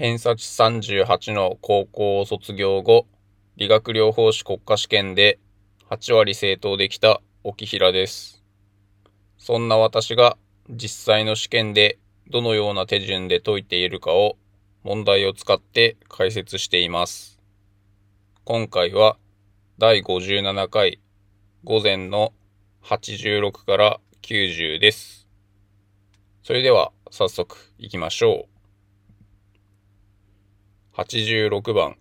偏差値38の高校を卒業後、理学療法士国家試験で8割正答できた沖平です。そんな私が実際の試験でどのような手順で解いているかを問題を使って解説しています。今回は第57回午前の86から90です。それでは早速行きましょう。86番。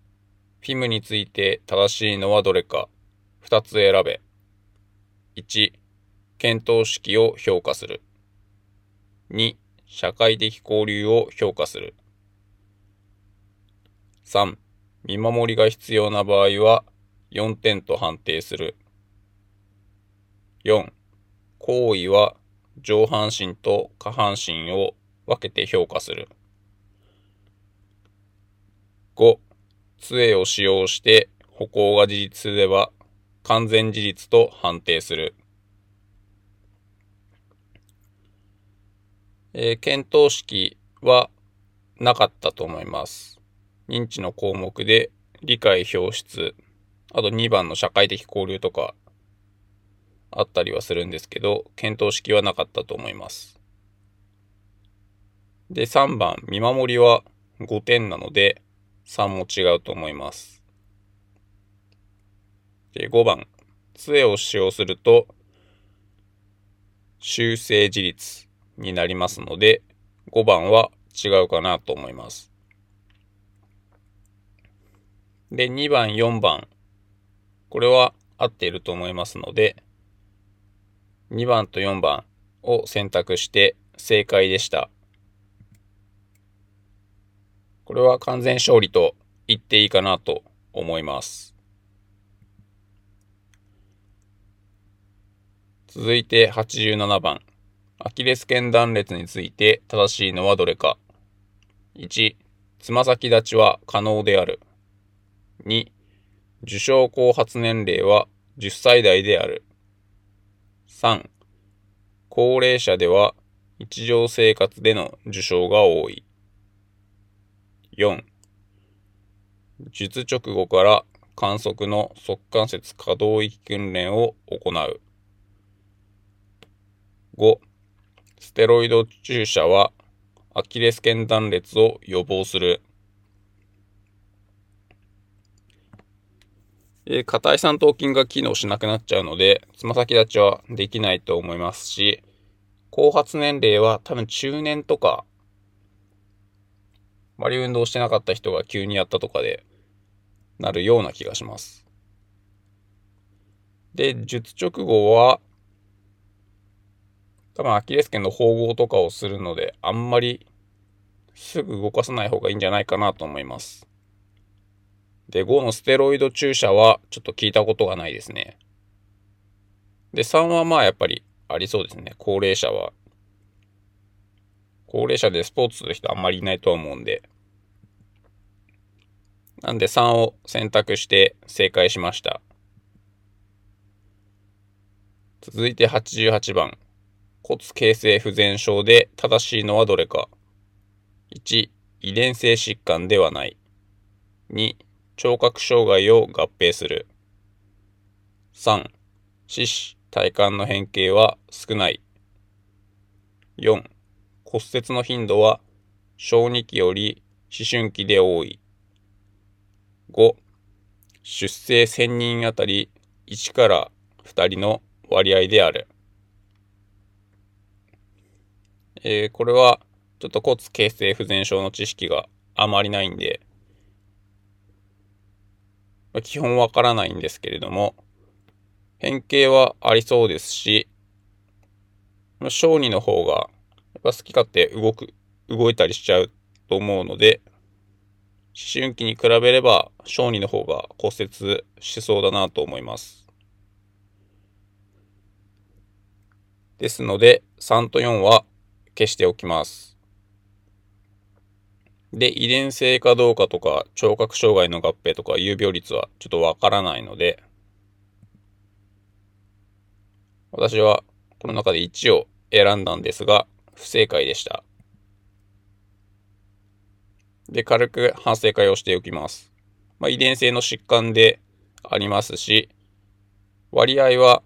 フィムについて正しいのはどれか。2つ選べ。1、検討式を評価する。2、社会的交流を評価する。3、見守りが必要な場合は4点と判定する。4、行為は上半身と下半身を分けて評価する。5、杖を使用して歩行が事実すれば完全事実と判定する。えー、検討式はなかったと思います。認知の項目で理解表出、あと2番の社会的交流とかあったりはするんですけど、検討式はなかったと思います。で、3番、見守りは5点なので、3も違うと思います。で、5番、杖を使用すると、修正自立になりますので、5番は違うかなと思います。で、2番、4番。これは合っていると思いますので、2番と4番を選択して正解でした。これは完全勝利と言っていいかなと思います。続いて87番。アキレス腱断裂について正しいのはどれか。1、つま先立ちは可能である。2、受賞後発年齢は10歳代である。3、高齢者では日常生活での受賞が多い。4、術直後から観測の側関節可動域訓練を行う。5、ステロイド注射はアキレス腱断裂を予防する。えー、硬い三頭筋が機能しなくなっちゃうので、つま先立ちはできないと思いますし、後発年齢は多分中年とか、あまり運動してなかった人が急にやったとかで、なるような気がします。で、術直後は、多分アキレス腱の縫合とかをするので、あんまりすぐ動かさない方がいいんじゃないかなと思います。で、5のステロイド注射はちょっと聞いたことがないですね。で、3はまあやっぱりありそうですね。高齢者は。高齢者でスポーツする人あんまりいないと思うんで。なんで3を選択して正解しました。続いて88番。骨形成不全症で正しいのはどれか。1、遺伝性疾患ではない。2、聴覚障害を合併する。3、四肢、体幹の変形は少ない。4、骨折の頻度は小児期より思春期で多い。5、出生1000人あたり1から2人の割合である。えー、これはちょっと骨形成不全症の知識があまりないんで、基本わからないんですけれども、変形はありそうですし、小児の方が、好き勝手動く、動いたりしちゃうと思うので、思春期に比べれば小児の方が骨折しそうだなと思います。ですので、3と4は消しておきます。で、遺伝性かどうかとか、聴覚障害の合併とか、有病率はちょっとわからないので、私はこの中で1を選んだんですが、不正解でした。で、軽く反省会をしておきます。まあ、遺伝性の疾患でありますし、割合は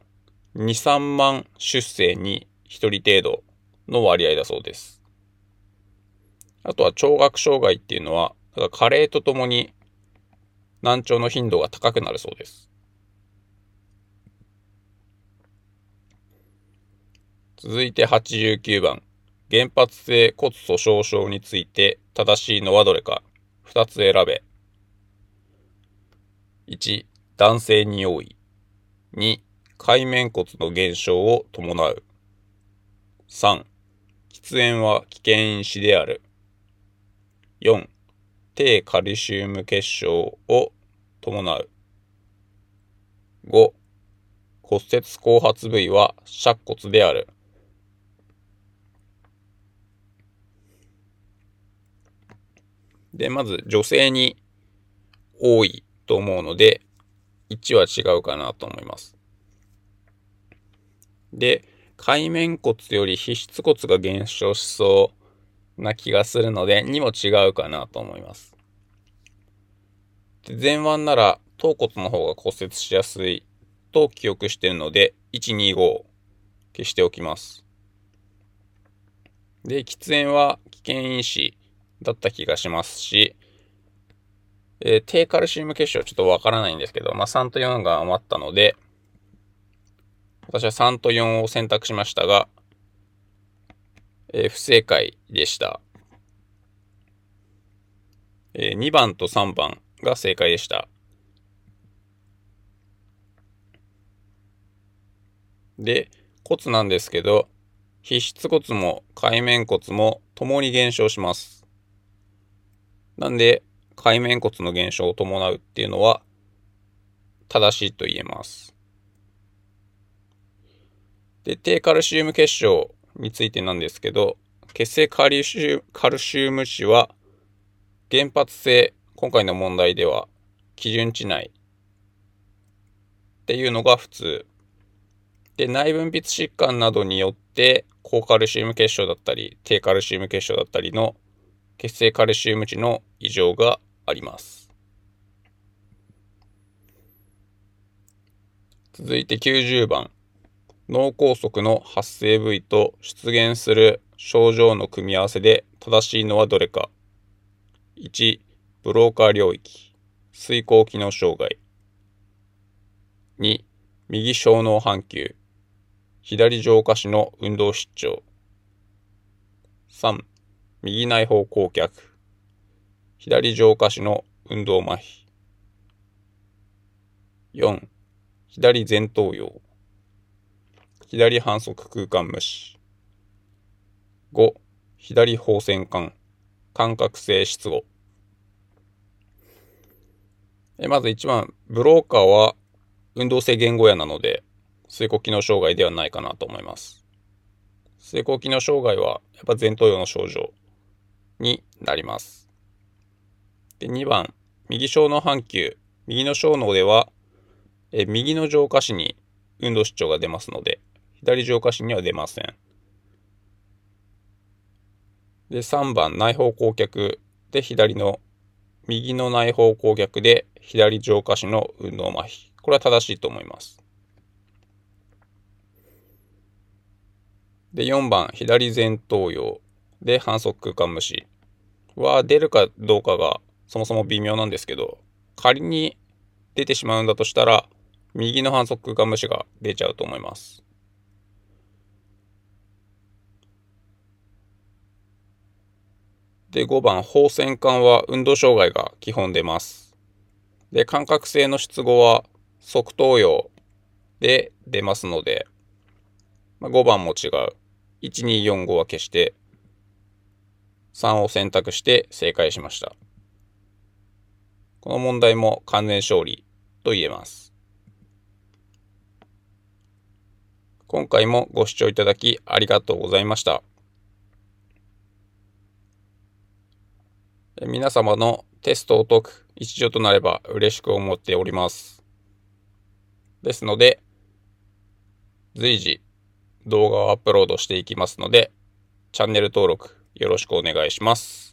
2、3万出生に1人程度の割合だそうです。あとは聴覚障害っていうのは、だ加齢とともに難聴の頻度が高くなるそうです。続いて89番。原発性骨粗鬆症について正しいのはどれか。2つ選べ。1、男性に多い。2、海面骨の減少を伴う。3、喫煙は危険因子である。4、低カルシウム結晶を伴う。5、骨折後発部位は尺骨である。で、まず女性に多いと思うので、1は違うかなと思います。で、海面骨より皮質骨が減少しそうな気がするので、2も違うかなと思います。で前腕なら頭骨の方が骨折しやすいと記憶してるので、1、2、5消しておきます。で、喫煙は危険因子だった気がしますし、えー、低カルシウム結晶ちょっとわからないんですけど、まあ、3と4が余ったので、私は3と4を選択しましたが、えー、不正解でした。えー、2番と3番が正解でした。で、骨なんですけど、皮質骨も海面骨も共に減少します。なんで、海面骨の減少を伴うっていうのは、正しいと言えます。で、低カルシウム結晶についてなんですけど、血清カルシウカルシウム値は、原発性、今回の問題では、基準値内っていうのが普通。で、内分泌疾患などによって、高カルシウム結晶だったり、低カルシウム結晶だったりの血清カルシウム値の異常があります。続いて90番。脳梗塞の発生部位と出現する症状の組み合わせで正しいのはどれか。1、ブローカー領域、水行機能障害。2、右小脳半球、左上下肢の運動失調。3、右内方向脚、左上下肢の運動麻痺。4、左前頭葉、左反則空間無視。5、左方線管、感覚性失語。えまず1番、ブローカーは運動性言語野なので、水呼機能障害ではないかなと思います。水行機能障害はやっぱ前頭葉の症状になります。で2番、右小脳半球。右の小脳では、え右の上下肢に運動失調が出ますので、左上下肢には出ません。で、3番、内方向脚で左の、右の内方向脚で左上下肢の運動麻痺。これは正しいと思います。で、4番、左前頭葉で反則空間無視は出るかどうかがそもそも微妙なんですけど、仮に出てしまうんだとしたら、右の反則空間無視が出ちゃうと思います。で、5番、放線管は運動障害が基本出ます。で、感覚性の出語は側頭葉で出ますので、まあ、5番も違う。1、2、4、5は消して3を選択して正解しました。この問題も完全勝利と言えます。今回もご視聴いただきありがとうございました。皆様のテストを解く一助となれば嬉しく思っております。ですので、随時動画をアップロードしていきますので、チャンネル登録よろしくお願いします。